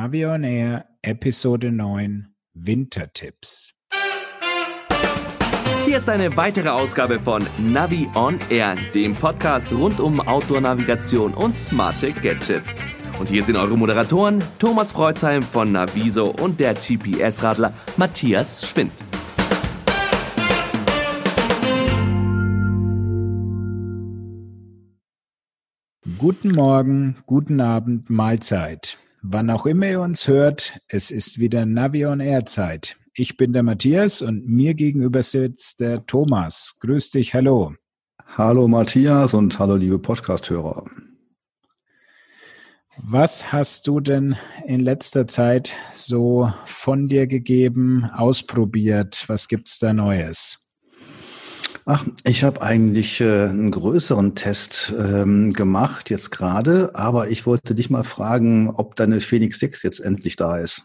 Navion Air Episode 9 Wintertipps. Hier ist eine weitere Ausgabe von Navi on Air, dem Podcast rund um Outdoor-Navigation und smarte Gadgets. Und hier sind eure Moderatoren Thomas Freuzheim von Naviso und der GPS-Radler Matthias Schwind. Guten Morgen, guten Abend, Mahlzeit. Wann auch immer ihr uns hört, es ist wieder Navi on Air Zeit. Ich bin der Matthias und mir gegenüber sitzt der Thomas. Grüß dich, hallo. Hallo Matthias und hallo liebe Podcast-Hörer. Was hast du denn in letzter Zeit so von dir gegeben, ausprobiert? Was gibt's da Neues? Ach, ich habe eigentlich äh, einen größeren Test ähm, gemacht jetzt gerade, aber ich wollte dich mal fragen, ob deine Phoenix 6 jetzt endlich da ist.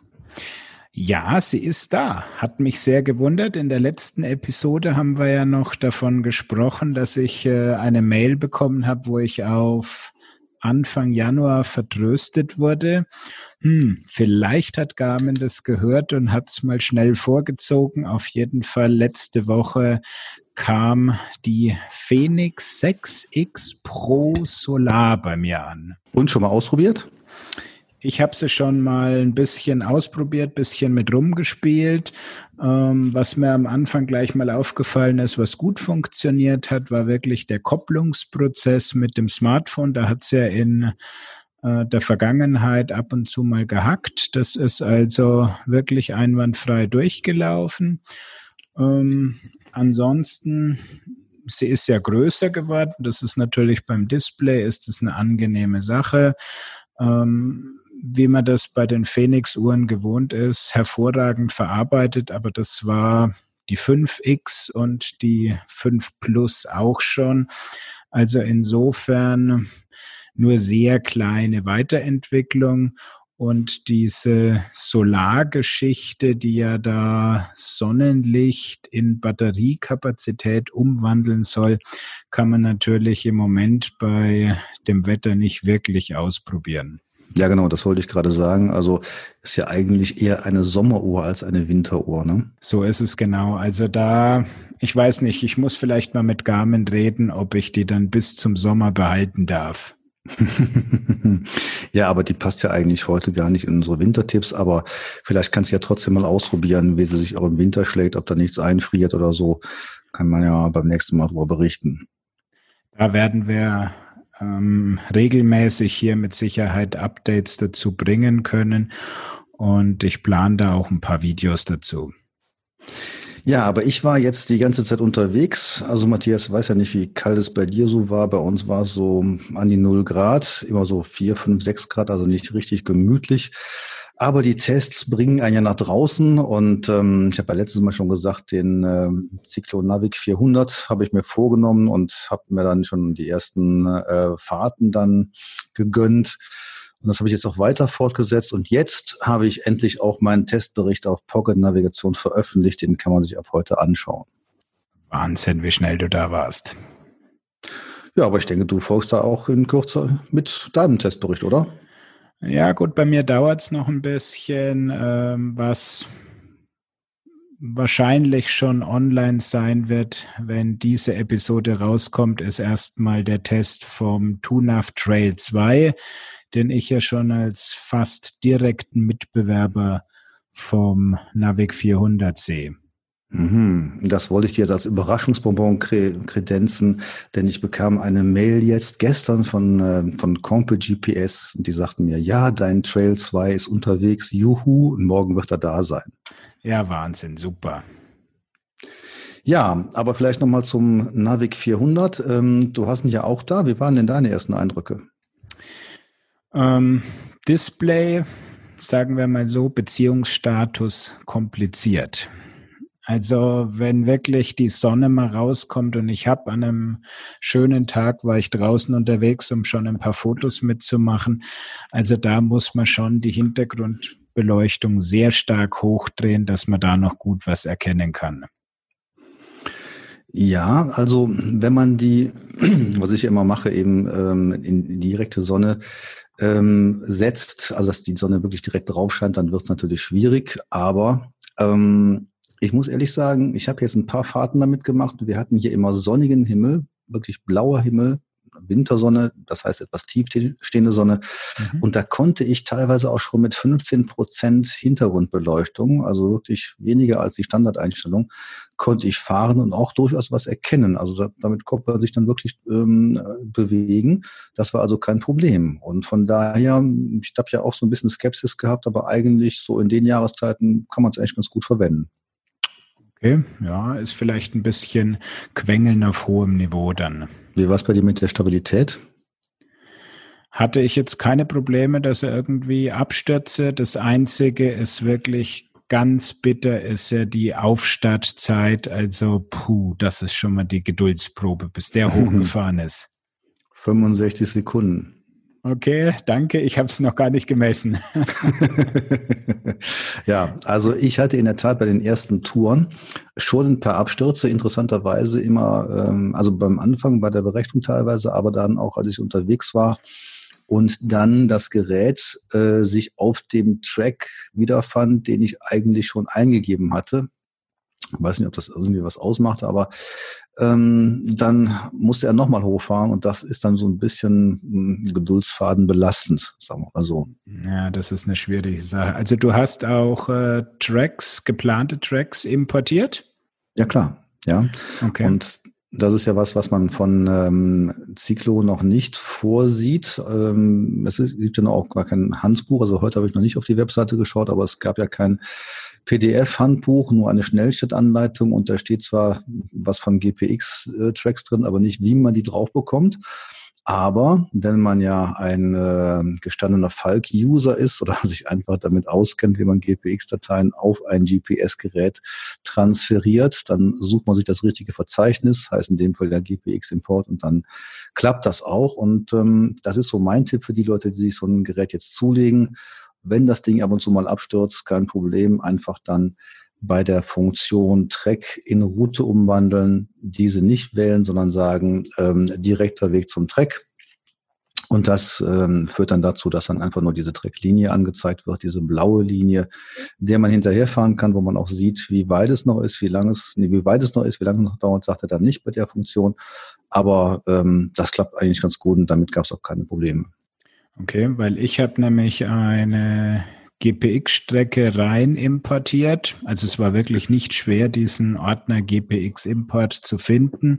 Ja, sie ist da. Hat mich sehr gewundert. In der letzten Episode haben wir ja noch davon gesprochen, dass ich äh, eine Mail bekommen habe, wo ich auf Anfang Januar vertröstet wurde. Hm, vielleicht hat Garmin das gehört und hat es mal schnell vorgezogen. Auf jeden Fall letzte Woche kam die Phoenix 6X Pro Solar bei mir an. Und schon mal ausprobiert? Ich habe sie schon mal ein bisschen ausprobiert, bisschen mit rumgespielt. Ähm, was mir am Anfang gleich mal aufgefallen ist, was gut funktioniert hat, war wirklich der Kopplungsprozess mit dem Smartphone. Da hat es ja in äh, der Vergangenheit ab und zu mal gehackt. Das ist also wirklich einwandfrei durchgelaufen. Ähm, ansonsten, sie ist ja größer geworden. Das ist natürlich beim Display ist es eine angenehme Sache. Ähm, wie man das bei den Phoenix-Uhren gewohnt ist, hervorragend verarbeitet, aber das war die 5X und die 5 Plus auch schon. Also insofern nur sehr kleine Weiterentwicklung und diese Solargeschichte, die ja da Sonnenlicht in Batteriekapazität umwandeln soll, kann man natürlich im Moment bei dem Wetter nicht wirklich ausprobieren. Ja, genau, das wollte ich gerade sagen. Also ist ja eigentlich eher eine Sommeruhr als eine Winteruhr, ne? So ist es genau. Also da, ich weiß nicht, ich muss vielleicht mal mit Garmin reden, ob ich die dann bis zum Sommer behalten darf. ja, aber die passt ja eigentlich heute gar nicht in unsere Wintertipps, aber vielleicht kannst du ja trotzdem mal ausprobieren, wie sie sich auch im Winter schlägt, ob da nichts einfriert oder so. Kann man ja beim nächsten Mal darüber berichten. Da werden wir ähm, regelmäßig hier mit Sicherheit Updates dazu bringen können und ich plane da auch ein paar Videos dazu. Ja, aber ich war jetzt die ganze Zeit unterwegs. Also Matthias weiß ja nicht, wie kalt es bei dir so war. Bei uns war es so an die null Grad, immer so vier, fünf, sechs Grad, also nicht richtig gemütlich. Aber die Tests bringen einen ja nach draußen und ähm, ich habe ja letztes Mal schon gesagt, den ähm, Navic 400 habe ich mir vorgenommen und habe mir dann schon die ersten äh, Fahrten dann gegönnt. Und das habe ich jetzt auch weiter fortgesetzt. Und jetzt habe ich endlich auch meinen Testbericht auf Pocket Navigation veröffentlicht. Den kann man sich ab heute anschauen. Wahnsinn, wie schnell du da warst. Ja, aber ich denke, du folgst da auch in Kürze mit deinem Testbericht, oder? Ja, gut, bei mir dauert es noch ein bisschen, ähm, was wahrscheinlich schon online sein wird, wenn diese Episode rauskommt, ist erstmal der Test vom TUNAV Trail 2 den ich ja schon als fast direkten Mitbewerber vom Navic 400 sehe. Mhm. Das wollte ich dir jetzt als Überraschungsbonbon kredenzen, denn ich bekam eine Mail jetzt gestern von, äh, von Compe GPS und die sagten mir, ja, dein Trail 2 ist unterwegs, juhu, und morgen wird er da sein. Ja, Wahnsinn, super. Ja, aber vielleicht nochmal zum Navic 400. Ähm, du hast ihn ja auch da. Wie waren denn deine ersten Eindrücke? Ähm, Display, sagen wir mal so, Beziehungsstatus kompliziert. Also wenn wirklich die Sonne mal rauskommt und ich habe an einem schönen Tag, war ich draußen unterwegs, um schon ein paar Fotos mitzumachen. Also da muss man schon die Hintergrundbeleuchtung sehr stark hochdrehen, dass man da noch gut was erkennen kann. Ja, also wenn man die, was ich immer mache, eben ähm, in direkte Sonne ähm, setzt, also dass die Sonne wirklich direkt drauf scheint, dann wird es natürlich schwierig. Aber ähm, ich muss ehrlich sagen, ich habe jetzt ein paar Fahrten damit gemacht. Wir hatten hier immer sonnigen Himmel, wirklich blauer Himmel, Wintersonne, das heißt etwas tiefstehende Sonne. Mhm. Und da konnte ich teilweise auch schon mit 15 Prozent Hintergrundbeleuchtung, also wirklich weniger als die Standardeinstellung, konnte ich fahren und auch durchaus was erkennen. Also da, damit konnte man sich dann wirklich ähm, bewegen. Das war also kein Problem. Und von daher, ich habe ja auch so ein bisschen Skepsis gehabt, aber eigentlich so in den Jahreszeiten kann man es eigentlich ganz gut verwenden. Okay, ja, ist vielleicht ein bisschen Quengeln auf hohem Niveau dann. Wie war es bei dir mit der Stabilität? Hatte ich jetzt keine Probleme, dass er irgendwie abstürze. Das Einzige ist wirklich ganz bitter, ist ja die Aufstartzeit. Also, puh, das ist schon mal die Geduldsprobe, bis der hochgefahren ist. 65 Sekunden. Okay, danke. Ich habe es noch gar nicht gemessen. ja, also ich hatte in der Tat bei den ersten Touren schon ein paar Abstürze, interessanterweise immer, ähm, also beim Anfang bei der Berechnung teilweise, aber dann auch, als ich unterwegs war und dann das Gerät äh, sich auf dem Track wiederfand, den ich eigentlich schon eingegeben hatte. Ich weiß nicht, ob das irgendwie was ausmacht, aber ähm, dann musste er nochmal hochfahren und das ist dann so ein bisschen hm, Geduldsfaden belastend, sagen wir mal so. Ja, das ist eine schwierige Sache. Also du hast auch äh, Tracks, geplante Tracks importiert? Ja, klar. Ja. Okay. Und das ist ja was, was man von ähm, Ciclo noch nicht vorsieht. Ähm, es ist, gibt ja noch auch gar kein Handbuch. Also heute habe ich noch nicht auf die Webseite geschaut, aber es gab ja kein PDF-Handbuch, nur eine Schnellstartanleitung und da steht zwar was von GPX-Tracks drin, aber nicht, wie man die drauf bekommt. Aber wenn man ja ein äh, gestandener Falk-User ist oder sich einfach damit auskennt, wie man GPX-Dateien auf ein GPS-Gerät transferiert, dann sucht man sich das richtige Verzeichnis, heißt in dem Fall der GPX-Import und dann klappt das auch. Und ähm, das ist so mein Tipp für die Leute, die sich so ein Gerät jetzt zulegen wenn das Ding ab und zu mal abstürzt, kein Problem, einfach dann bei der Funktion Track in Route umwandeln, diese nicht wählen, sondern sagen, ähm, direkter Weg zum Track. Und das ähm, führt dann dazu, dass dann einfach nur diese Tracklinie angezeigt wird, diese blaue Linie, der man hinterherfahren kann, wo man auch sieht, wie weit es noch ist, wie lang es, nee, wie weit es noch ist, wie lange es noch dauert, sagt er dann nicht bei der Funktion. Aber ähm, das klappt eigentlich ganz gut und damit gab es auch keine Probleme. Okay, weil ich habe nämlich eine GPX-Strecke rein importiert. Also es war wirklich nicht schwer, diesen Ordner GPX-Import zu finden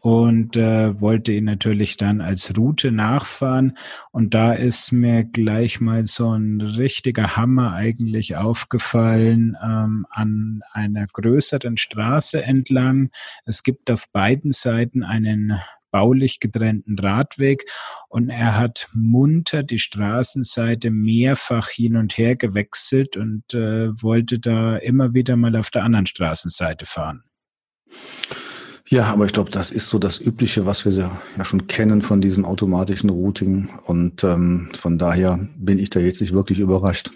und äh, wollte ihn natürlich dann als Route nachfahren. Und da ist mir gleich mal so ein richtiger Hammer eigentlich aufgefallen ähm, an einer größeren Straße entlang. Es gibt auf beiden Seiten einen baulich getrennten Radweg und er hat munter die Straßenseite mehrfach hin und her gewechselt und äh, wollte da immer wieder mal auf der anderen Straßenseite fahren. Ja, aber ich glaube, das ist so das Übliche, was wir ja schon kennen von diesem automatischen Routing. Und ähm, von daher bin ich da jetzt nicht wirklich überrascht.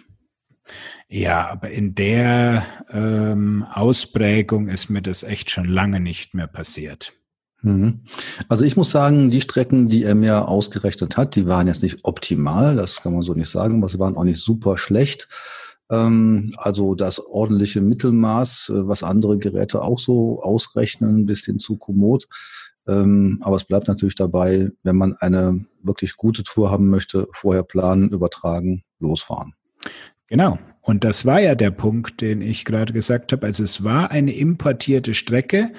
Ja, aber in der ähm, Ausprägung ist mir das echt schon lange nicht mehr passiert. Mhm. Also ich muss sagen, die Strecken, die er mir ausgerechnet hat, die waren jetzt nicht optimal, das kann man so nicht sagen, aber sie waren auch nicht super schlecht. Ähm, also das ordentliche Mittelmaß, äh, was andere Geräte auch so ausrechnen, bis hin zu Komoot. Ähm, aber es bleibt natürlich dabei, wenn man eine wirklich gute Tour haben möchte, vorher planen, übertragen, losfahren. Genau. Und das war ja der Punkt, den ich gerade gesagt habe. Also es war eine importierte Strecke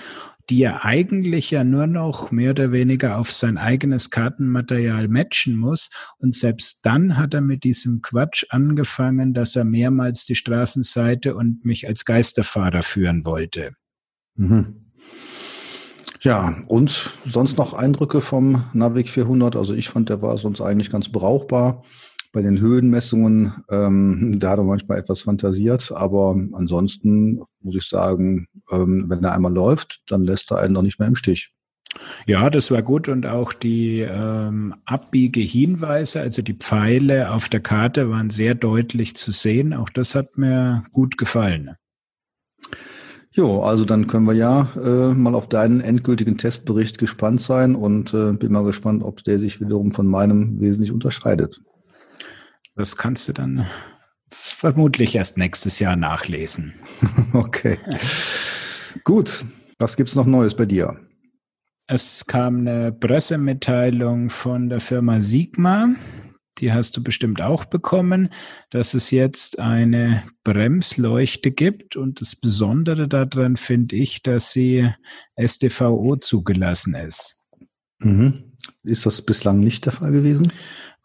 die er eigentlich ja nur noch mehr oder weniger auf sein eigenes Kartenmaterial matchen muss. Und selbst dann hat er mit diesem Quatsch angefangen, dass er mehrmals die Straßenseite und mich als Geisterfahrer führen wollte. Mhm. Ja, und sonst noch Eindrücke vom Navic 400? Also ich fand, der war sonst eigentlich ganz brauchbar. Bei den Höhenmessungen, ähm, da hat er manchmal etwas fantasiert, aber ansonsten muss ich sagen, ähm, wenn er einmal läuft, dann lässt er einen noch nicht mehr im Stich. Ja, das war gut und auch die ähm, Abbiegehinweise, also die Pfeile auf der Karte waren sehr deutlich zu sehen. Auch das hat mir gut gefallen. Jo, also dann können wir ja äh, mal auf deinen endgültigen Testbericht gespannt sein und äh, bin mal gespannt, ob der sich wiederum von meinem wesentlich unterscheidet. Das kannst du dann vermutlich erst nächstes Jahr nachlesen. okay. Gut. Was gibt's noch Neues bei dir? Es kam eine Pressemitteilung von der Firma Sigma. Die hast du bestimmt auch bekommen, dass es jetzt eine Bremsleuchte gibt. Und das Besondere daran finde ich, dass sie STVO zugelassen ist. Mhm. Ist das bislang nicht der Fall gewesen?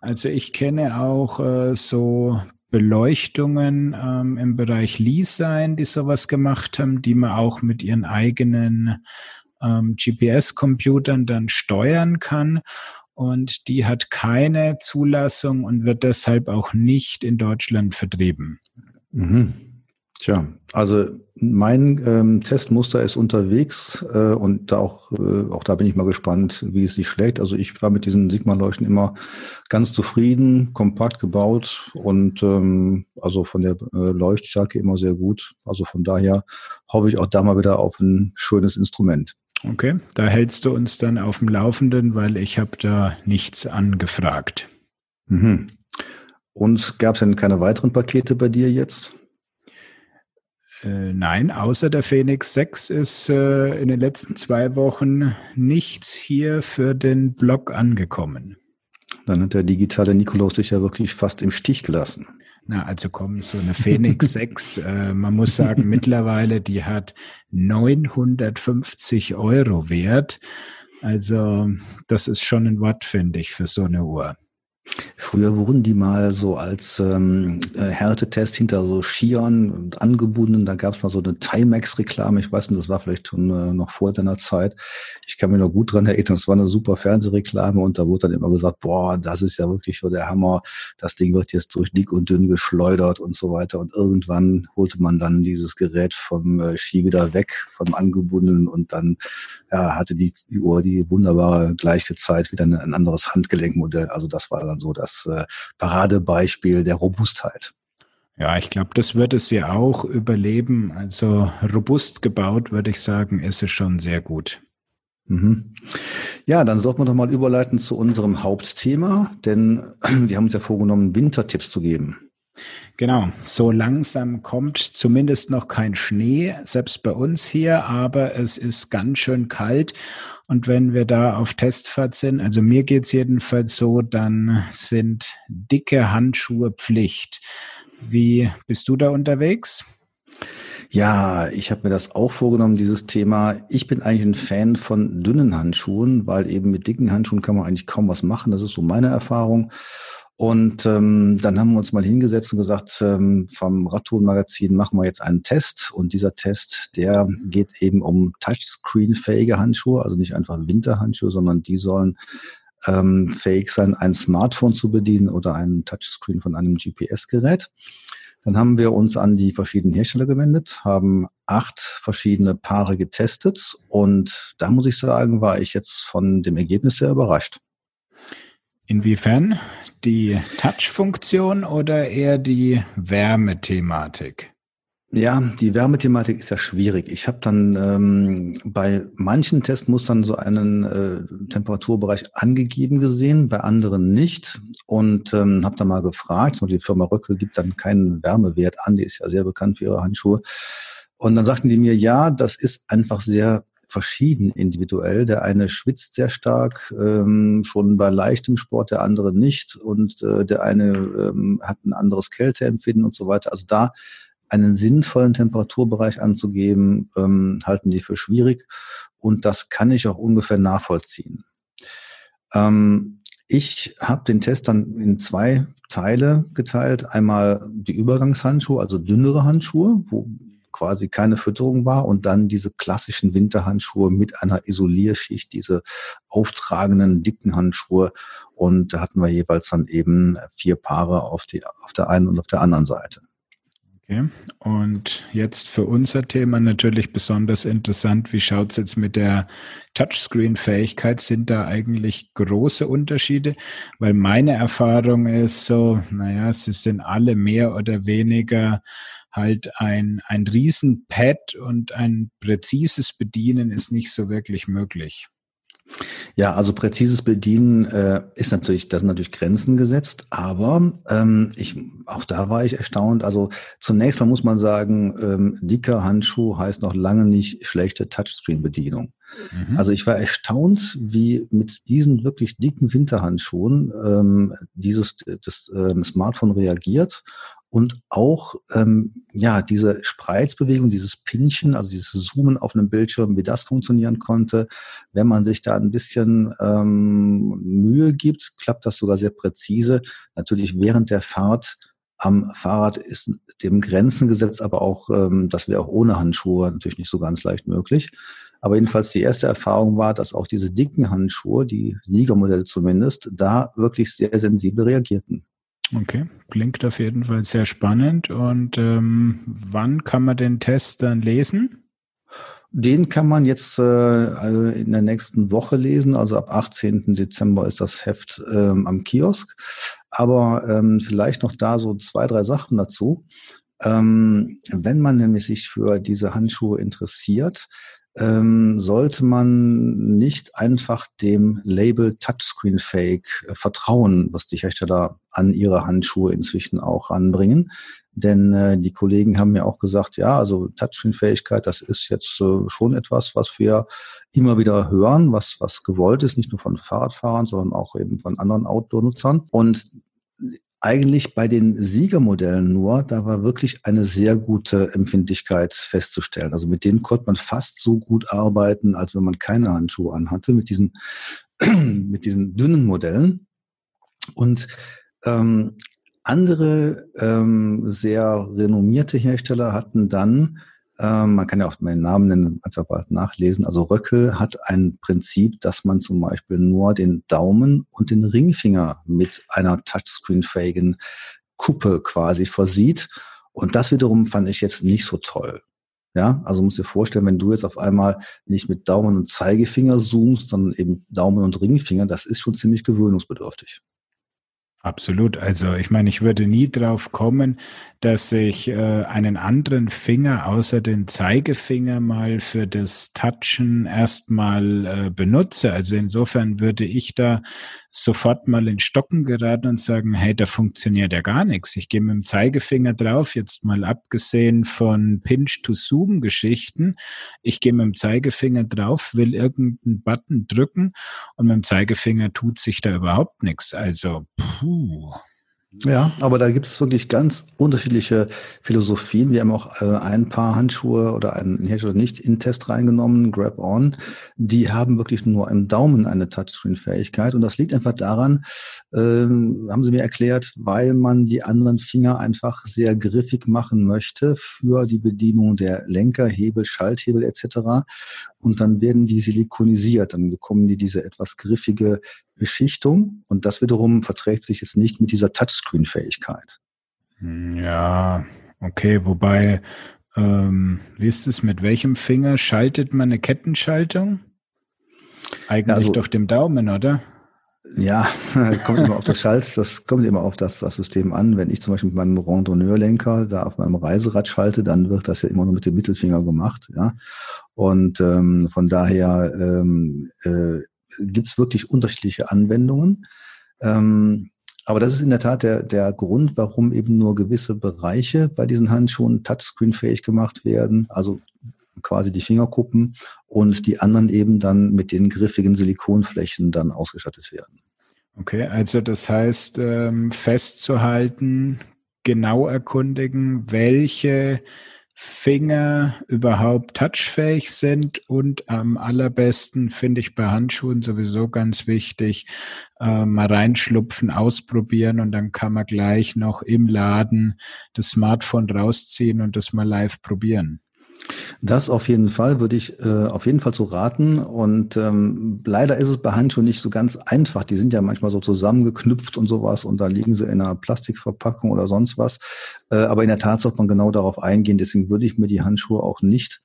Also ich kenne auch äh, so Beleuchtungen ähm, im Bereich Lease-Sein, die sowas gemacht haben, die man auch mit ihren eigenen ähm, GPS-Computern dann steuern kann. Und die hat keine Zulassung und wird deshalb auch nicht in Deutschland vertrieben. Mhm. Tja, also mein ähm, Testmuster ist unterwegs äh, und da auch, äh, auch da bin ich mal gespannt, wie es sich schlägt. Also ich war mit diesen Sigma-Leuchten immer ganz zufrieden, kompakt gebaut und ähm, also von der äh, Leuchtstärke immer sehr gut. Also von daher hoffe ich auch da mal wieder auf ein schönes Instrument. Okay, da hältst du uns dann auf dem Laufenden, weil ich habe da nichts angefragt. Mhm. Und gab es denn keine weiteren Pakete bei dir jetzt? Äh, nein, außer der Phoenix 6 ist äh, in den letzten zwei Wochen nichts hier für den Blog angekommen. Dann hat der digitale Nikolaus dich ja wirklich fast im Stich gelassen. Na, also komm, so eine Phoenix 6, äh, man muss sagen, mittlerweile, die hat 950 Euro wert. Also das ist schon ein Wort, finde ich, für so eine Uhr. Früher wurden die mal so als ähm, äh, Härtetest hinter so Skiern angebunden. Da gab es mal so eine Timex-Reklame. Ich weiß nicht, das war vielleicht schon äh, noch vor deiner Zeit. Ich kann mich noch gut dran erinnern. Es war eine super Fernsehreklame und da wurde dann immer gesagt, boah, das ist ja wirklich so der Hammer. Das Ding wird jetzt durch dick und dünn geschleudert und so weiter. Und irgendwann holte man dann dieses Gerät vom äh, Ski wieder weg, vom angebundenen und dann ja, hatte die, die Uhr die wunderbare gleiche Zeit wieder ein, ein anderes Handgelenkmodell. Also das war dann so das äh, Paradebeispiel der Robustheit. Ja, ich glaube, das wird es ja auch überleben. Also robust gebaut, würde ich sagen, ist es schon sehr gut. Mhm. Ja, dann sollten wir doch mal überleiten zu unserem Hauptthema, denn wir haben uns ja vorgenommen, Wintertipps zu geben. Genau, so langsam kommt zumindest noch kein Schnee, selbst bei uns hier, aber es ist ganz schön kalt. Und wenn wir da auf Testfahrt sind, also mir geht's jedenfalls so, dann sind dicke Handschuhe Pflicht. Wie bist du da unterwegs? Ja, ich habe mir das auch vorgenommen, dieses Thema. Ich bin eigentlich ein Fan von dünnen Handschuhen, weil eben mit dicken Handschuhen kann man eigentlich kaum was machen. Das ist so meine Erfahrung. Und ähm, dann haben wir uns mal hingesetzt und gesagt, ähm, vom Radtouren-Magazin machen wir jetzt einen Test. Und dieser Test, der geht eben um Touchscreen-fähige Handschuhe, also nicht einfach Winterhandschuhe, sondern die sollen ähm, fähig sein, ein Smartphone zu bedienen oder einen Touchscreen von einem GPS-Gerät. Dann haben wir uns an die verschiedenen Hersteller gewendet, haben acht verschiedene Paare getestet und da muss ich sagen, war ich jetzt von dem Ergebnis sehr überrascht. Inwiefern? Die Touch-Funktion oder eher die Wärmethematik? Ja, die Wärmethematik ist ja schwierig. Ich habe dann ähm, bei manchen Testmustern so einen äh, Temperaturbereich angegeben gesehen, bei anderen nicht. Und ähm, habe dann mal gefragt, die Firma Röckel gibt dann keinen Wärmewert an, die ist ja sehr bekannt für ihre Handschuhe. Und dann sagten die mir, ja, das ist einfach sehr verschieden individuell. Der eine schwitzt sehr stark, ähm, schon bei leichtem Sport, der andere nicht. Und äh, der eine ähm, hat ein anderes Kälteempfinden und so weiter. Also da einen sinnvollen Temperaturbereich anzugeben, ähm, halten die für schwierig. Und das kann ich auch ungefähr nachvollziehen. Ähm, ich habe den Test dann in zwei Teile geteilt. Einmal die Übergangshandschuhe, also dünnere Handschuhe, wo quasi keine Fütterung war und dann diese klassischen Winterhandschuhe mit einer Isolierschicht, diese auftragenden dicken Handschuhe und da hatten wir jeweils dann eben vier Paare auf, die, auf der einen und auf der anderen Seite. Okay. Und jetzt für unser Thema natürlich besonders interessant, wie schaut es jetzt mit der Touchscreen-Fähigkeit? Sind da eigentlich große Unterschiede? Weil meine Erfahrung ist so, naja, sie sind alle mehr oder weniger halt ein, ein Riesenpad und ein präzises Bedienen ist nicht so wirklich möglich. Ja, also präzises Bedienen äh, ist natürlich, das sind natürlich Grenzen gesetzt, aber ähm, ich, auch da war ich erstaunt. Also zunächst mal muss man sagen, ähm, dicker Handschuh heißt noch lange nicht schlechte Touchscreen-Bedienung. Mhm. Also ich war erstaunt, wie mit diesen wirklich dicken Winterhandschuhen ähm, dieses das ähm, Smartphone reagiert und auch ähm, ja diese Spreizbewegung, dieses Pinchen, also dieses Zoomen auf einem Bildschirm, wie das funktionieren konnte. Wenn man sich da ein bisschen ähm, Mühe gibt, klappt das sogar sehr präzise. Natürlich während der Fahrt am Fahrrad ist dem Grenzen gesetzt, aber auch ähm, das wäre auch ohne Handschuhe natürlich nicht so ganz leicht möglich. Aber jedenfalls die erste Erfahrung war, dass auch diese dicken Handschuhe, die Siegermodelle zumindest, da wirklich sehr sensibel reagierten. Okay, klingt auf jeden Fall sehr spannend. Und ähm, wann kann man den Test dann lesen? Den kann man jetzt äh, also in der nächsten Woche lesen. Also ab 18. Dezember ist das Heft ähm, am Kiosk. Aber ähm, vielleicht noch da so zwei, drei Sachen dazu. Ähm, wenn man nämlich sich für diese Handschuhe interessiert, ähm, sollte man nicht einfach dem Label Touchscreen Fake äh, vertrauen, was die Hersteller an ihre Handschuhe inzwischen auch anbringen. Denn äh, die Kollegen haben mir auch gesagt, ja, also Touchscreen-Fähigkeit, das ist jetzt äh, schon etwas, was wir immer wieder hören, was, was gewollt ist, nicht nur von Fahrradfahrern, sondern auch eben von anderen Outdoor-Nutzern. Und eigentlich bei den Siegermodellen nur, da war wirklich eine sehr gute Empfindlichkeit festzustellen. Also mit denen konnte man fast so gut arbeiten, als wenn man keine Handschuhe anhatte, mit diesen, mit diesen dünnen Modellen. Und ähm, andere ähm, sehr renommierte Hersteller hatten dann ähm, man kann ja auch meinen Namen nennen, als aber nachlesen. Also Röckel hat ein Prinzip, dass man zum Beispiel nur den Daumen und den Ringfinger mit einer touchscreen-fähigen Kuppe quasi versieht. Und das wiederum fand ich jetzt nicht so toll. Ja, also musst dir vorstellen, wenn du jetzt auf einmal nicht mit Daumen und Zeigefinger zoomst, sondern eben Daumen und Ringfinger, das ist schon ziemlich gewöhnungsbedürftig. Absolut. Also ich meine, ich würde nie drauf kommen, dass ich äh, einen anderen Finger außer den Zeigefinger mal für das Touchen erstmal äh, benutze. Also insofern würde ich da sofort mal in Stocken geraten und sagen, hey, da funktioniert ja gar nichts. Ich gehe mit dem Zeigefinger drauf, jetzt mal abgesehen von Pinch-to-Zoom-Geschichten. Ich gehe mit dem Zeigefinger drauf, will irgendeinen Button drücken und mit dem Zeigefinger tut sich da überhaupt nichts. Also, puh. Ja, aber da gibt es wirklich ganz unterschiedliche Philosophien. Wir haben auch äh, ein paar Handschuhe oder einen Hersteller nicht in Test reingenommen, Grab On. Die haben wirklich nur im Daumen eine Touchscreen-Fähigkeit. Und das liegt einfach daran, ähm, haben sie mir erklärt, weil man die anderen Finger einfach sehr griffig machen möchte für die Bedienung der Lenker, Hebel, Schalthebel etc. Und dann werden die silikonisiert. Dann bekommen die diese etwas griffige Beschichtung und das wiederum verträgt sich jetzt nicht mit dieser Touchscreen-Fähigkeit. Hm, ja, okay, wobei, ähm, wie ist es, mit welchem Finger schaltet man eine Kettenschaltung? Eigentlich also, durch den Daumen, oder? Ja, kommt immer auf das Schalz, das kommt immer auf das, das System an. Wenn ich zum Beispiel mit meinem Randonneurlenker da auf meinem Reiserad schalte, dann wird das ja immer nur mit dem Mittelfinger gemacht, ja. Und ähm, von daher ähm, äh, gibt wirklich unterschiedliche Anwendungen. Ähm, aber das ist in der Tat der, der Grund, warum eben nur gewisse Bereiche bei diesen Handschuhen touchscreen-fähig gemacht werden, also quasi die Fingerkuppen und die anderen eben dann mit den griffigen Silikonflächen dann ausgestattet werden. Okay, also das heißt, ähm, festzuhalten, genau erkundigen, welche Finger überhaupt touchfähig sind und am allerbesten finde ich bei Handschuhen sowieso ganz wichtig, äh, mal reinschlupfen, ausprobieren und dann kann man gleich noch im Laden das Smartphone rausziehen und das mal live probieren. Das auf jeden Fall würde ich äh, auf jeden Fall so raten. Und ähm, leider ist es bei Handschuhen nicht so ganz einfach. Die sind ja manchmal so zusammengeknüpft und sowas und da liegen sie in einer Plastikverpackung oder sonst was. Äh, aber in der Tat sollte man genau darauf eingehen. Deswegen würde ich mir die Handschuhe auch nicht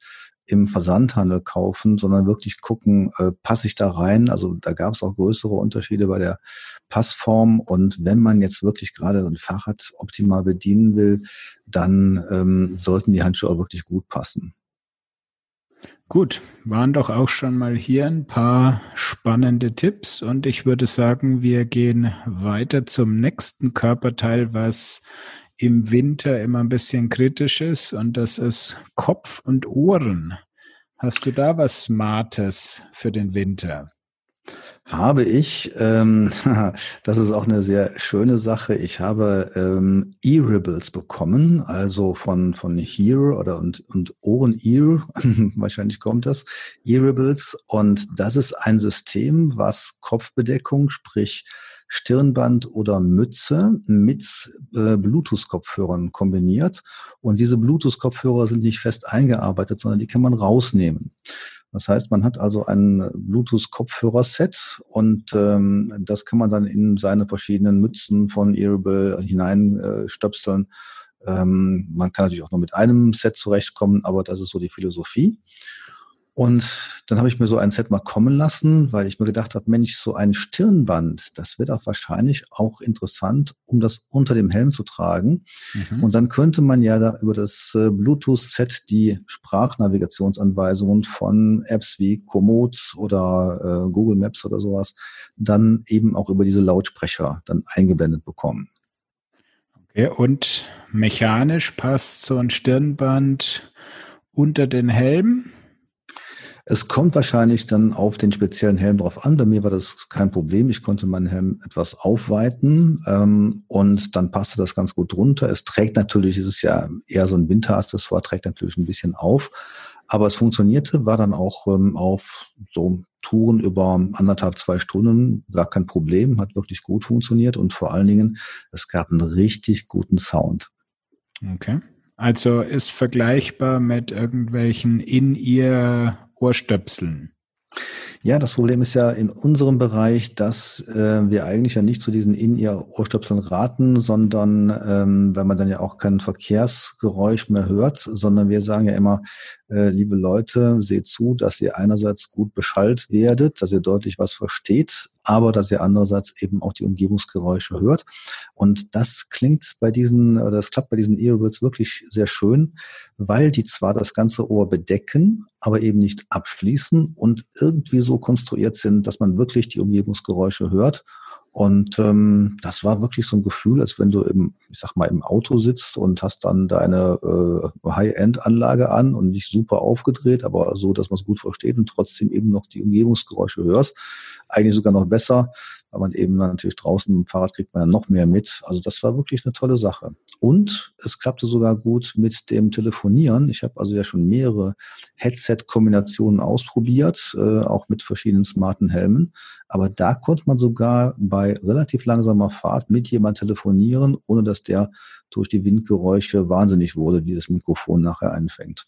im Versandhandel kaufen, sondern wirklich gucken, äh, passe ich da rein. Also da gab es auch größere Unterschiede bei der Passform. Und wenn man jetzt wirklich gerade ein Fahrrad optimal bedienen will, dann ähm, sollten die Handschuhe auch wirklich gut passen. Gut, waren doch auch schon mal hier ein paar spannende Tipps und ich würde sagen, wir gehen weiter zum nächsten Körperteil, was im Winter immer ein bisschen kritisch ist und das ist Kopf und Ohren. Hast du da was Smartes für den Winter? Habe ich. Ähm, das ist auch eine sehr schöne Sache. Ich habe ähm, E-Ribbles bekommen, also von, von Hear oder und, und Ohren-Ear, wahrscheinlich kommt das, E-Ribbles. Und das ist ein System, was Kopfbedeckung, sprich Stirnband oder Mütze mit äh, Bluetooth-Kopfhörern kombiniert. Und diese Bluetooth-Kopfhörer sind nicht fest eingearbeitet, sondern die kann man rausnehmen. Das heißt, man hat also ein Bluetooth-Kopfhörerset und ähm, das kann man dann in seine verschiedenen Mützen von Earable hineinstöpseln. Äh, ähm, man kann natürlich auch nur mit einem Set zurechtkommen, aber das ist so die Philosophie. Und dann habe ich mir so ein Set mal kommen lassen, weil ich mir gedacht habe, Mensch, so ein Stirnband, das wird auch wahrscheinlich auch interessant, um das unter dem Helm zu tragen. Mhm. Und dann könnte man ja da über das äh, Bluetooth-Set die Sprachnavigationsanweisungen von Apps wie Komoot oder äh, Google Maps oder sowas dann eben auch über diese Lautsprecher dann eingeblendet bekommen. Okay, und mechanisch passt so ein Stirnband unter den Helm? Es kommt wahrscheinlich dann auf den speziellen Helm drauf an. Bei mir war das kein Problem. Ich konnte meinen Helm etwas aufweiten ähm, und dann passte das ganz gut drunter. Es trägt natürlich, es ist ja eher so ein Winteraccessoire, trägt natürlich ein bisschen auf. Aber es funktionierte, war dann auch ähm, auf so Touren über anderthalb, zwei Stunden gar kein Problem, hat wirklich gut funktioniert und vor allen Dingen, es gab einen richtig guten Sound. Okay. Also ist vergleichbar mit irgendwelchen in ihr Ohrstöpseln. Ja, das Problem ist ja in unserem Bereich, dass äh, wir eigentlich ja nicht zu diesen In-Ear-Ohrstöpseln raten, sondern ähm, weil man dann ja auch kein Verkehrsgeräusch mehr hört, sondern wir sagen ja immer, äh, liebe Leute, seht zu, dass ihr einerseits gut beschallt werdet, dass ihr deutlich was versteht, aber dass ihr andererseits eben auch die Umgebungsgeräusche hört. Und das klingt bei diesen, oder das klappt bei diesen Earbuds wirklich sehr schön, weil die zwar das ganze Ohr bedecken, aber eben nicht abschließen und irgendwie so konstruiert sind, dass man wirklich die Umgebungsgeräusche hört und ähm, das war wirklich so ein Gefühl, als wenn du im, ich sag mal, im Auto sitzt und hast dann deine äh, High-End-Anlage an und nicht super aufgedreht, aber so, dass man es gut versteht und trotzdem eben noch die Umgebungsgeräusche hörst. Eigentlich sogar noch besser, weil man eben natürlich draußen im Fahrrad kriegt man ja noch mehr mit. Also das war wirklich eine tolle Sache. Und es klappte sogar gut mit dem Telefonieren. Ich habe also ja schon mehrere Headset-Kombinationen ausprobiert, äh, auch mit verschiedenen smarten Helmen. Aber da konnte man sogar bei relativ langsamer Fahrt mit jemand telefonieren, ohne dass der durch die Windgeräusche wahnsinnig wurde, die das Mikrofon nachher einfängt.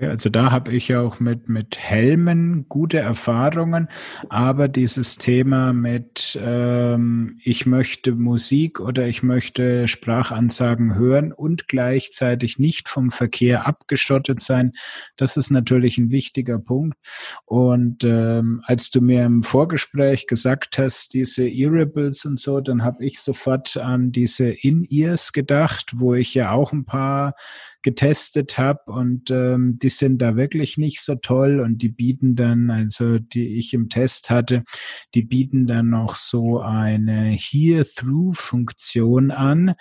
Also da habe ich ja auch mit, mit Helmen gute Erfahrungen, aber dieses Thema mit ähm, ich möchte Musik oder ich möchte Sprachansagen hören und gleichzeitig nicht vom Verkehr abgeschottet sein, das ist natürlich ein wichtiger Punkt. Und ähm, als du mir im Vorgespräch gesagt hast, diese Earables und so, dann habe ich sofort an diese In-Ears gedacht, wo ich ja auch ein paar getestet habe und ähm, die sind da wirklich nicht so toll und die bieten dann, also die ich im Test hatte, die bieten dann noch so eine Hear-Through-Funktion an,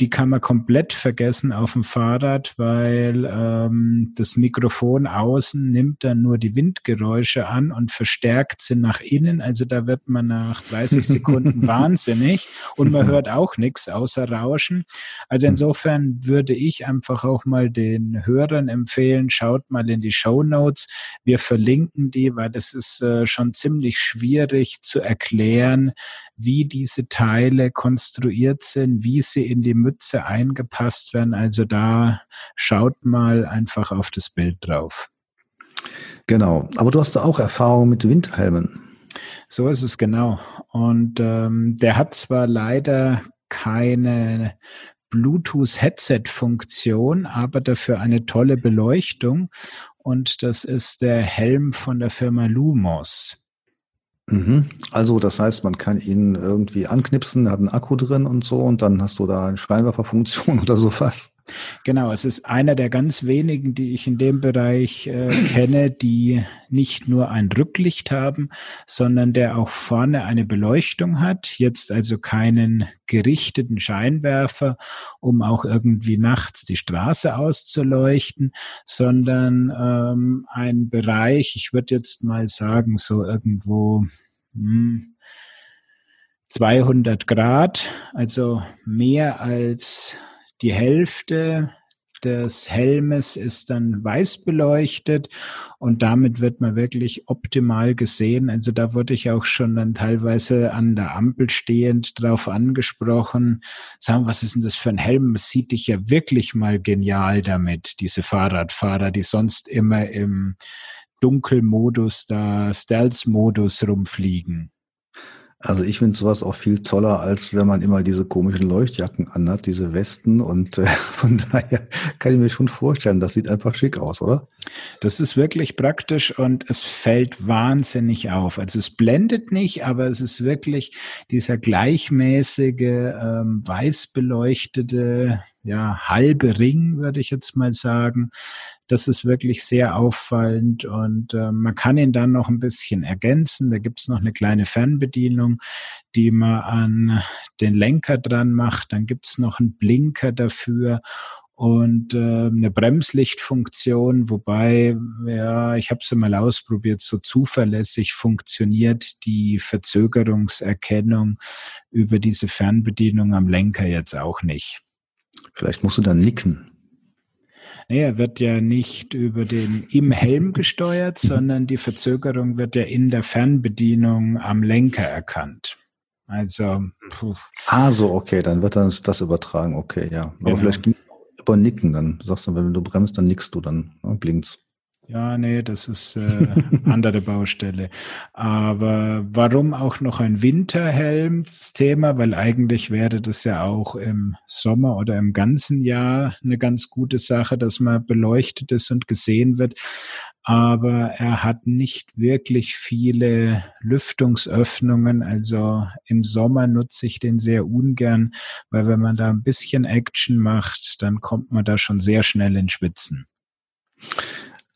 die kann man komplett vergessen auf dem Fahrrad, weil ähm, das Mikrofon außen nimmt dann nur die Windgeräusche an und verstärkt sie nach innen. Also da wird man nach 30 Sekunden wahnsinnig und man hört auch nichts außer Rauschen. Also insofern würde ich einfach auch mal den Hörern empfehlen, schaut mal in die Show Notes. Wir verlinken die, weil das ist äh, schon ziemlich schwierig zu erklären, wie diese Teile konstruiert sind, wie sie in die Mütze eingepasst werden. Also da schaut mal einfach auf das Bild drauf. Genau, aber du hast da auch Erfahrung mit Windhelmen. So ist es genau. Und ähm, der hat zwar leider keine Bluetooth-Headset-Funktion, aber dafür eine tolle Beleuchtung. Und das ist der Helm von der Firma Lumos. Mhm. Also das heißt, man kann ihn irgendwie anknipsen, hat einen Akku drin und so und dann hast du da eine Scheinwerferfunktion oder sowas. Genau, es ist einer der ganz wenigen, die ich in dem Bereich äh, kenne, die nicht nur ein Rücklicht haben, sondern der auch vorne eine Beleuchtung hat. Jetzt also keinen gerichteten Scheinwerfer, um auch irgendwie nachts die Straße auszuleuchten, sondern ähm, ein Bereich, ich würde jetzt mal sagen, so irgendwo hm, 200 Grad, also mehr als die Hälfte des Helmes ist dann weiß beleuchtet und damit wird man wirklich optimal gesehen. Also da wurde ich auch schon dann teilweise an der Ampel stehend drauf angesprochen. Sagen, was ist denn das für ein Helm? Es sieht dich ja wirklich mal genial damit, diese Fahrradfahrer, die sonst immer im Dunkelmodus, da Stealth-Modus rumfliegen. Also ich finde sowas auch viel toller, als wenn man immer diese komischen Leuchtjacken anhat, diese Westen. Und äh, von daher kann ich mir schon vorstellen, das sieht einfach schick aus, oder? Das ist wirklich praktisch und es fällt wahnsinnig auf. Also es blendet nicht, aber es ist wirklich dieser gleichmäßige, ähm, weiß beleuchtete, ja, halbe Ring, würde ich jetzt mal sagen, das ist wirklich sehr auffallend und äh, man kann ihn dann noch ein bisschen ergänzen. Da gibt's noch eine kleine Fernbedienung, die man an den Lenker dran macht. Dann gibt's noch einen Blinker dafür und äh, eine Bremslichtfunktion, wobei, ja, ich habe es mal ausprobiert, so zuverlässig funktioniert die Verzögerungserkennung über diese Fernbedienung am Lenker jetzt auch nicht. Vielleicht musst du dann nicken. Nee, er wird ja nicht über den im Helm gesteuert, sondern die Verzögerung wird ja in der Fernbedienung am Lenker erkannt. Also. Puh. Ah, so, okay, dann wird dann das übertragen, okay, ja. Aber genau. vielleicht über Nicken, dann sagst du, wenn du bremst, dann nickst du, dann ne, blinkt's. Ja, nee, das ist äh, andere Baustelle. Aber warum auch noch ein Winterhelm? Das Thema, weil eigentlich wäre das ja auch im Sommer oder im ganzen Jahr eine ganz gute Sache, dass man beleuchtet ist und gesehen wird. Aber er hat nicht wirklich viele Lüftungsöffnungen. Also im Sommer nutze ich den sehr ungern, weil wenn man da ein bisschen Action macht, dann kommt man da schon sehr schnell in Schwitzen.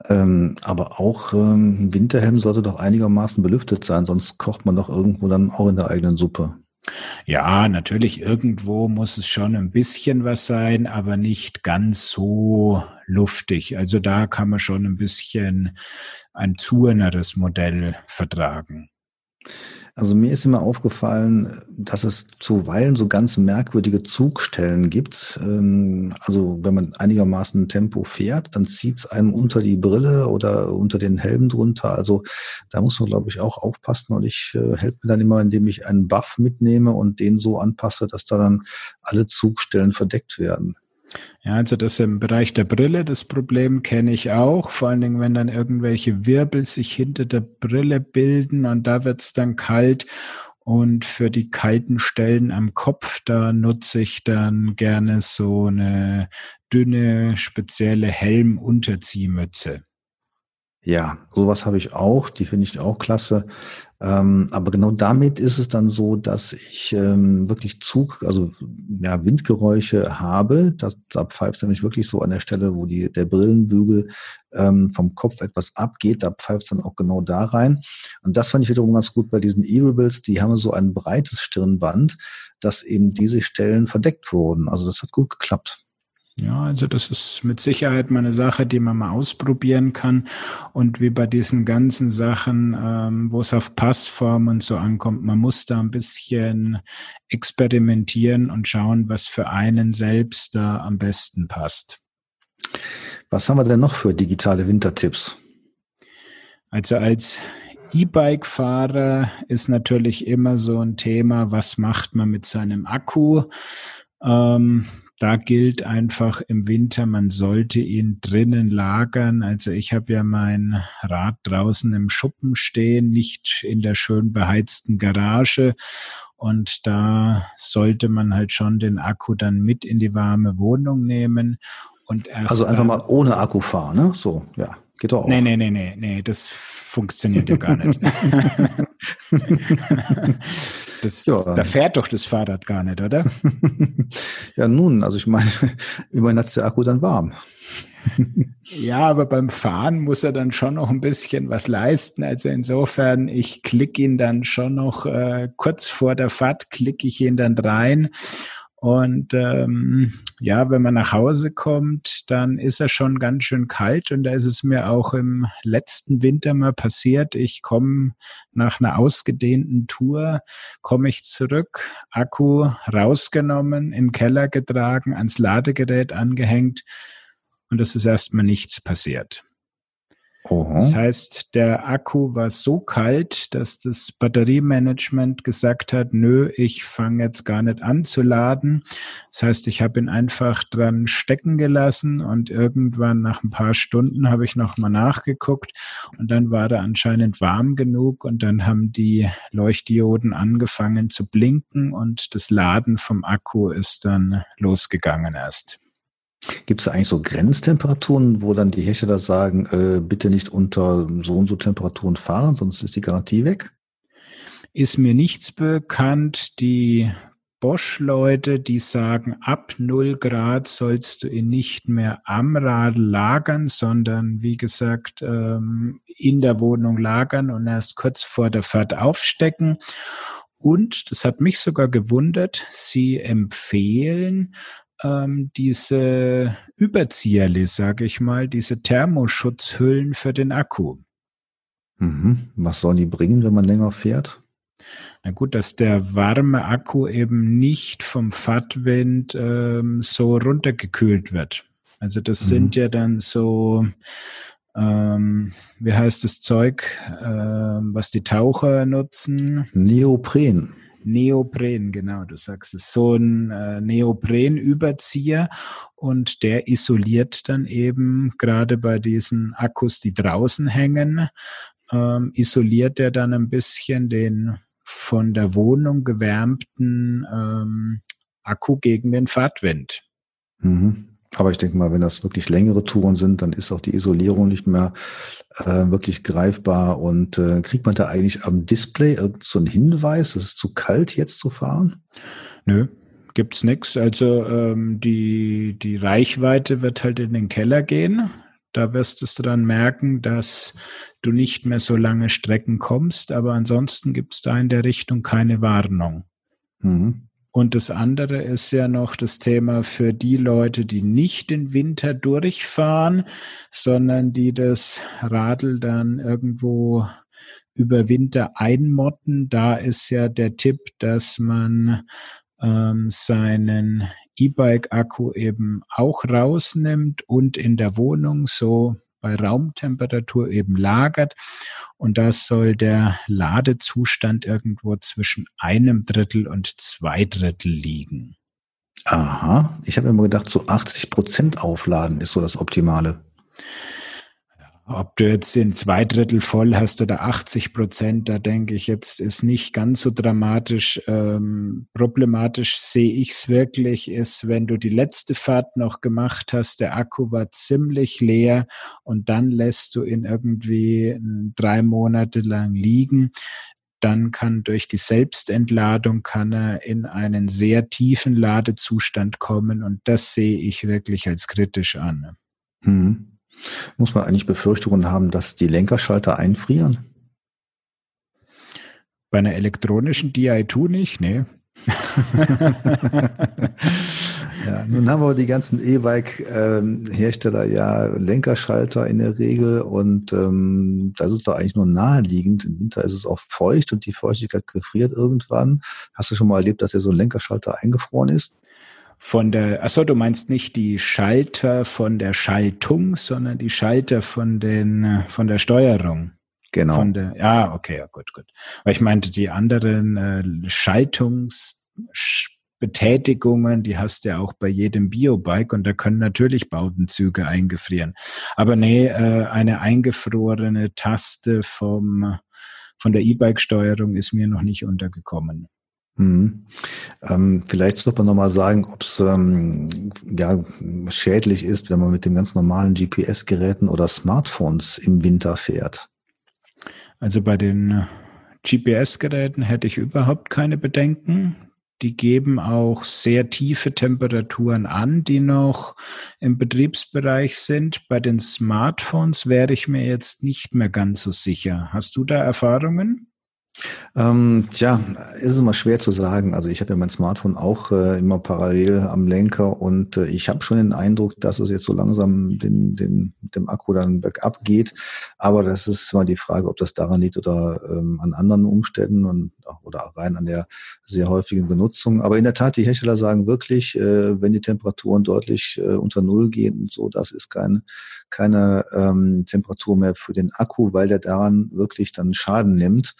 Ähm, aber auch ähm, Winterhelm sollte doch einigermaßen belüftet sein, sonst kocht man doch irgendwo dann auch in der eigenen Suppe. Ja, natürlich, irgendwo muss es schon ein bisschen was sein, aber nicht ganz so luftig. Also da kann man schon ein bisschen ein zuerneres Modell vertragen. Also mir ist immer aufgefallen, dass es zuweilen so ganz merkwürdige Zugstellen gibt. Ähm, also wenn man einigermaßen Tempo fährt, dann zieht es einem unter die Brille oder unter den Helm drunter. Also da muss man, glaube ich, auch aufpassen. Und ich äh, helfe mir dann immer, indem ich einen Buff mitnehme und den so anpasse, dass da dann alle Zugstellen verdeckt werden. Ja, also das im Bereich der Brille, das Problem kenne ich auch, vor allen Dingen, wenn dann irgendwelche Wirbel sich hinter der Brille bilden und da wird's dann kalt. Und für die kalten Stellen am Kopf, da nutze ich dann gerne so eine dünne, spezielle Helmunterziehmütze. Ja, sowas habe ich auch. Die finde ich auch klasse. Ähm, aber genau damit ist es dann so, dass ich ähm, wirklich Zug, also ja, Windgeräusche habe. Da, da pfeift es nämlich wirklich so an der Stelle, wo die, der Brillenbügel ähm, vom Kopf etwas abgeht. Da pfeift es dann auch genau da rein. Und das fand ich wiederum ganz gut bei diesen E-Rebels. Die haben so ein breites Stirnband, dass eben diese Stellen verdeckt wurden. Also das hat gut geklappt. Ja, also das ist mit Sicherheit mal eine Sache, die man mal ausprobieren kann. Und wie bei diesen ganzen Sachen, ähm, wo es auf Passform und so ankommt, man muss da ein bisschen experimentieren und schauen, was für einen selbst da am besten passt. Was haben wir denn noch für digitale Wintertipps? Also als E-Bike-Fahrer ist natürlich immer so ein Thema, was macht man mit seinem Akku? Ähm, da gilt einfach im Winter, man sollte ihn drinnen lagern. Also ich habe ja mein Rad draußen im Schuppen stehen, nicht in der schön beheizten Garage. Und da sollte man halt schon den Akku dann mit in die warme Wohnung nehmen. Und erst also einfach mal ohne Akku fahren, ne? So, ja. Geht doch auch. Nee, nee, nee, nee, nee, das funktioniert ja gar nicht. Das, ja. Da fährt doch das Fahrrad gar nicht, oder? ja, nun, also ich meine, immerhin hat der Akku dann warm. ja, aber beim Fahren muss er dann schon noch ein bisschen was leisten. Also insofern, ich klicke ihn dann schon noch äh, kurz vor der Fahrt, klicke ich ihn dann rein und ähm, ja, wenn man nach Hause kommt, dann ist er schon ganz schön kalt. Und da ist es mir auch im letzten Winter mal passiert. Ich komme nach einer ausgedehnten Tour, komme ich zurück, Akku rausgenommen, im Keller getragen, ans Ladegerät angehängt und es ist erstmal nichts passiert. Oha. Das heißt, der Akku war so kalt, dass das Batteriemanagement gesagt hat, nö, ich fange jetzt gar nicht an zu laden. Das heißt, ich habe ihn einfach dran stecken gelassen und irgendwann nach ein paar Stunden habe ich nochmal nachgeguckt und dann war er anscheinend warm genug und dann haben die Leuchtdioden angefangen zu blinken und das Laden vom Akku ist dann losgegangen erst. Gibt es eigentlich so Grenztemperaturen, wo dann die Hersteller sagen, äh, bitte nicht unter so und so Temperaturen fahren, sonst ist die Garantie weg? Ist mir nichts bekannt. Die Bosch-Leute, die sagen, ab 0 Grad sollst du ihn nicht mehr am Rad lagern, sondern wie gesagt ähm, in der Wohnung lagern und erst kurz vor der Fahrt aufstecken. Und, das hat mich sogar gewundert, sie empfehlen, ähm, diese Überzieherli, sage ich mal, diese Thermoschutzhüllen für den Akku. Mhm. Was sollen die bringen, wenn man länger fährt? Na gut, dass der warme Akku eben nicht vom Fahrtwind ähm, so runtergekühlt wird. Also das mhm. sind ja dann so, ähm, wie heißt das Zeug, ähm, was die Taucher nutzen? Neopren. Neopren, genau, du sagst es, so ein äh, Neoprenüberzieher und der isoliert dann eben gerade bei diesen Akkus, die draußen hängen, ähm, isoliert er dann ein bisschen den von der Wohnung gewärmten ähm, Akku gegen den Fahrtwind. Mhm. Aber ich denke mal, wenn das wirklich längere Touren sind, dann ist auch die Isolierung nicht mehr äh, wirklich greifbar. Und äh, kriegt man da eigentlich am Display so einen Hinweis, es ist zu kalt jetzt zu fahren? Nö, gibt's nix. Also ähm, die, die Reichweite wird halt in den Keller gehen. Da wirst du dann merken, dass du nicht mehr so lange Strecken kommst, aber ansonsten gibt's da in der Richtung keine Warnung. Mhm. Und das andere ist ja noch das Thema für die Leute, die nicht den Winter durchfahren, sondern die das Radl dann irgendwo über Winter einmotten. Da ist ja der Tipp, dass man ähm, seinen E-Bike-Akku eben auch rausnimmt und in der Wohnung so bei Raumtemperatur eben lagert. Und da soll der Ladezustand irgendwo zwischen einem Drittel und zwei Drittel liegen. Aha, ich habe immer gedacht, so 80 Prozent aufladen ist so das Optimale. Ob du jetzt den zwei Drittel voll hast oder 80 Prozent, da denke ich jetzt ist nicht ganz so dramatisch. Ähm, problematisch sehe ich es wirklich, ist, wenn du die letzte Fahrt noch gemacht hast, der Akku war ziemlich leer und dann lässt du ihn irgendwie drei Monate lang liegen dann kann durch die Selbstentladung kann er in einen sehr tiefen Ladezustand kommen und das sehe ich wirklich als kritisch an. Hm. Muss man eigentlich Befürchtungen haben, dass die Lenkerschalter einfrieren? Bei einer elektronischen Di2 nicht, nee. ja, nun haben wir die ganzen E-Bike-Hersteller ja Lenkerschalter in der Regel und ähm, das ist doch eigentlich nur naheliegend. Im Winter ist es auch feucht und die Feuchtigkeit gefriert irgendwann. Hast du schon mal erlebt, dass hier so ein Lenkerschalter eingefroren ist? Von der, achso, du meinst nicht die Schalter von der Schaltung, sondern die Schalter von den, von der Steuerung. Genau. Von der, ja, okay, ja, gut, gut. Weil ich meinte, die anderen äh, Schaltungsbetätigungen, die hast du ja auch bei jedem Biobike und da können natürlich Bautenzüge eingefrieren. Aber nee, äh, eine eingefrorene Taste vom, von der E-Bike-Steuerung ist mir noch nicht untergekommen. Mhm. Ähm, vielleicht sollte man nochmal sagen, ob es ähm, ja, schädlich ist, wenn man mit den ganz normalen GPS-Geräten oder Smartphones im Winter fährt. Also bei den GPS-Geräten hätte ich überhaupt keine Bedenken. Die geben auch sehr tiefe Temperaturen an, die noch im Betriebsbereich sind. Bei den Smartphones wäre ich mir jetzt nicht mehr ganz so sicher. Hast du da Erfahrungen? Ähm, tja, ist immer schwer zu sagen. Also ich habe ja mein Smartphone auch äh, immer parallel am Lenker und äh, ich habe schon den Eindruck, dass es jetzt so langsam den, den, dem Akku dann bergab geht. Aber das ist mal die Frage, ob das daran liegt oder ähm, an anderen Umständen und oder rein an der sehr häufigen Benutzung. Aber in der Tat, die Hersteller sagen wirklich, äh, wenn die Temperaturen deutlich äh, unter Null gehen und so, das ist kein, keine ähm, Temperatur mehr für den Akku, weil der daran wirklich dann Schaden nimmt.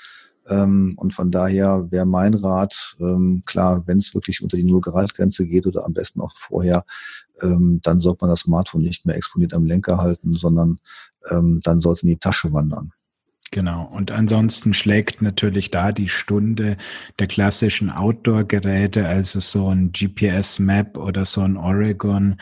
Ähm, und von daher wäre mein Rat, ähm, klar, wenn es wirklich unter die Null-Grad-Grenze geht oder am besten auch vorher, ähm, dann sollte man das Smartphone nicht mehr exponiert am Lenker halten, sondern ähm, dann soll es in die Tasche wandern. Genau. Und ansonsten schlägt natürlich da die Stunde der klassischen Outdoor-Geräte, also so ein GPS-Map oder so ein Oregon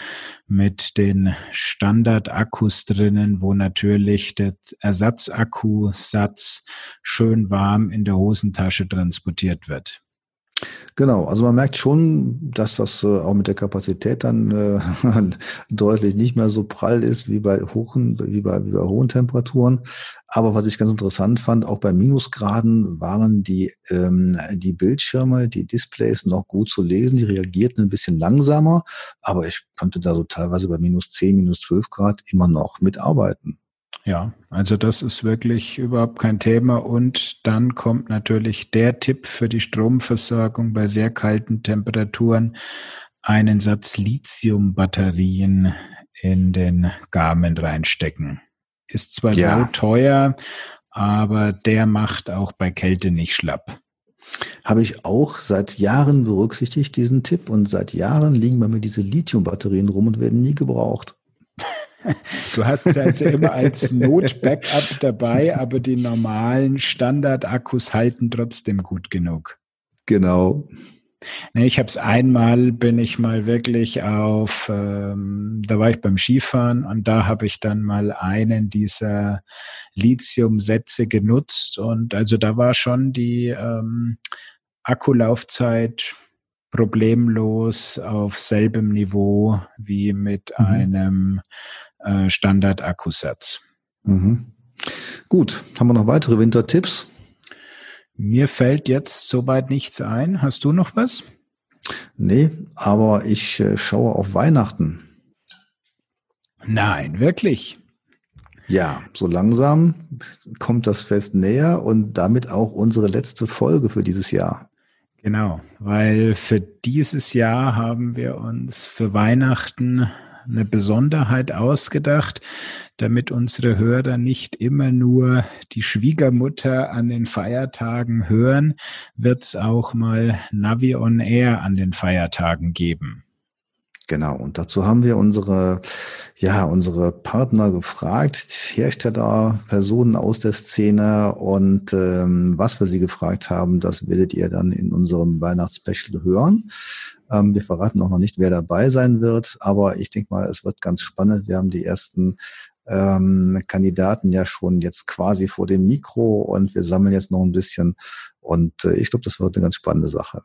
mit den Standard-Akkus drinnen, wo natürlich der Ersatzakkusatz schön warm in der Hosentasche transportiert wird. Genau, also man merkt schon, dass das äh, auch mit der Kapazität dann äh, deutlich nicht mehr so prall ist wie bei hohen, wie bei, wie bei hohen Temperaturen. Aber was ich ganz interessant fand, auch bei Minusgraden waren die, ähm, die Bildschirme, die Displays noch gut zu lesen. Die reagierten ein bisschen langsamer, aber ich konnte da so teilweise bei minus 10, minus 12 Grad immer noch mitarbeiten. Ja, also das ist wirklich überhaupt kein Thema. Und dann kommt natürlich der Tipp für die Stromversorgung bei sehr kalten Temperaturen, einen Satz Lithium-Batterien in den Garmin reinstecken. Ist zwar ja. so teuer, aber der macht auch bei Kälte nicht schlapp. Habe ich auch seit Jahren berücksichtigt, diesen Tipp. Und seit Jahren liegen bei mir diese Lithium-Batterien rum und werden nie gebraucht. Du hast es also immer als Not-Backup dabei, aber die normalen Standard-Akkus halten trotzdem gut genug. Genau. Nee, ich habe es einmal, bin ich mal wirklich auf, ähm, da war ich beim Skifahren und da habe ich dann mal einen dieser Lithium-Sätze genutzt und also da war schon die ähm, Akkulaufzeit problemlos auf selbem Niveau wie mit mhm. einem äh, Standard-Akkusatz. Mhm. Gut, haben wir noch weitere Wintertipps? Mir fällt jetzt soweit nichts ein. Hast du noch was? Nee, aber ich äh, schaue auf Weihnachten. Nein, wirklich. Ja, so langsam kommt das Fest näher und damit auch unsere letzte Folge für dieses Jahr. Genau, weil für dieses Jahr haben wir uns für Weihnachten eine Besonderheit ausgedacht, damit unsere Hörer nicht immer nur die Schwiegermutter an den Feiertagen hören, wird es auch mal Navi on Air an den Feiertagen geben. Genau, und dazu haben wir unsere, ja, unsere Partner gefragt, Hersteller, Personen aus der Szene und ähm, was wir sie gefragt haben, das werdet ihr dann in unserem Weihnachtsspecial hören. Ähm, wir verraten auch noch nicht, wer dabei sein wird, aber ich denke mal, es wird ganz spannend. Wir haben die ersten ähm, Kandidaten ja schon jetzt quasi vor dem Mikro und wir sammeln jetzt noch ein bisschen und äh, ich glaube, das wird eine ganz spannende Sache.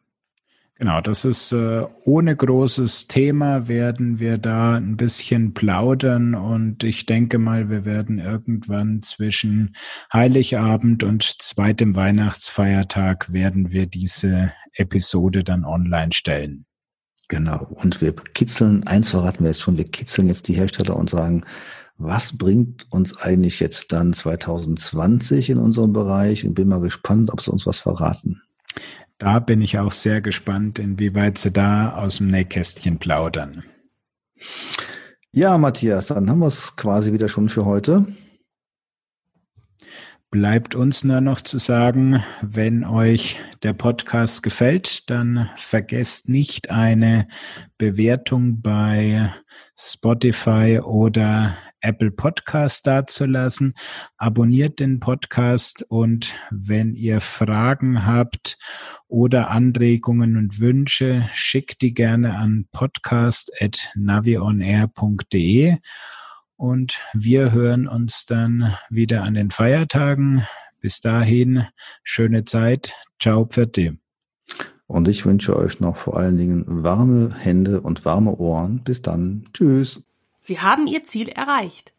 Genau, das ist äh, ohne großes Thema werden wir da ein bisschen plaudern und ich denke mal, wir werden irgendwann zwischen Heiligabend und zweitem Weihnachtsfeiertag werden wir diese Episode dann online stellen. Genau, und wir kitzeln, eins verraten wir jetzt schon, wir kitzeln jetzt die Hersteller und sagen, was bringt uns eigentlich jetzt dann 2020 in unserem Bereich und bin mal gespannt, ob sie uns was verraten. Da bin ich auch sehr gespannt, inwieweit Sie da aus dem Nähkästchen plaudern. Ja, Matthias, dann haben wir es quasi wieder schon für heute. Bleibt uns nur noch zu sagen, wenn euch der Podcast gefällt, dann vergesst nicht eine Bewertung bei Spotify oder Apple Podcast dazulassen. Abonniert den Podcast und wenn ihr Fragen habt oder Anregungen und Wünsche, schickt die gerne an podcast.navionair.de und wir hören uns dann wieder an den Feiertagen. Bis dahin, schöne Zeit. Ciao, Pferde. Und ich wünsche euch noch vor allen Dingen warme Hände und warme Ohren. Bis dann. Tschüss. Sie haben Ihr Ziel erreicht.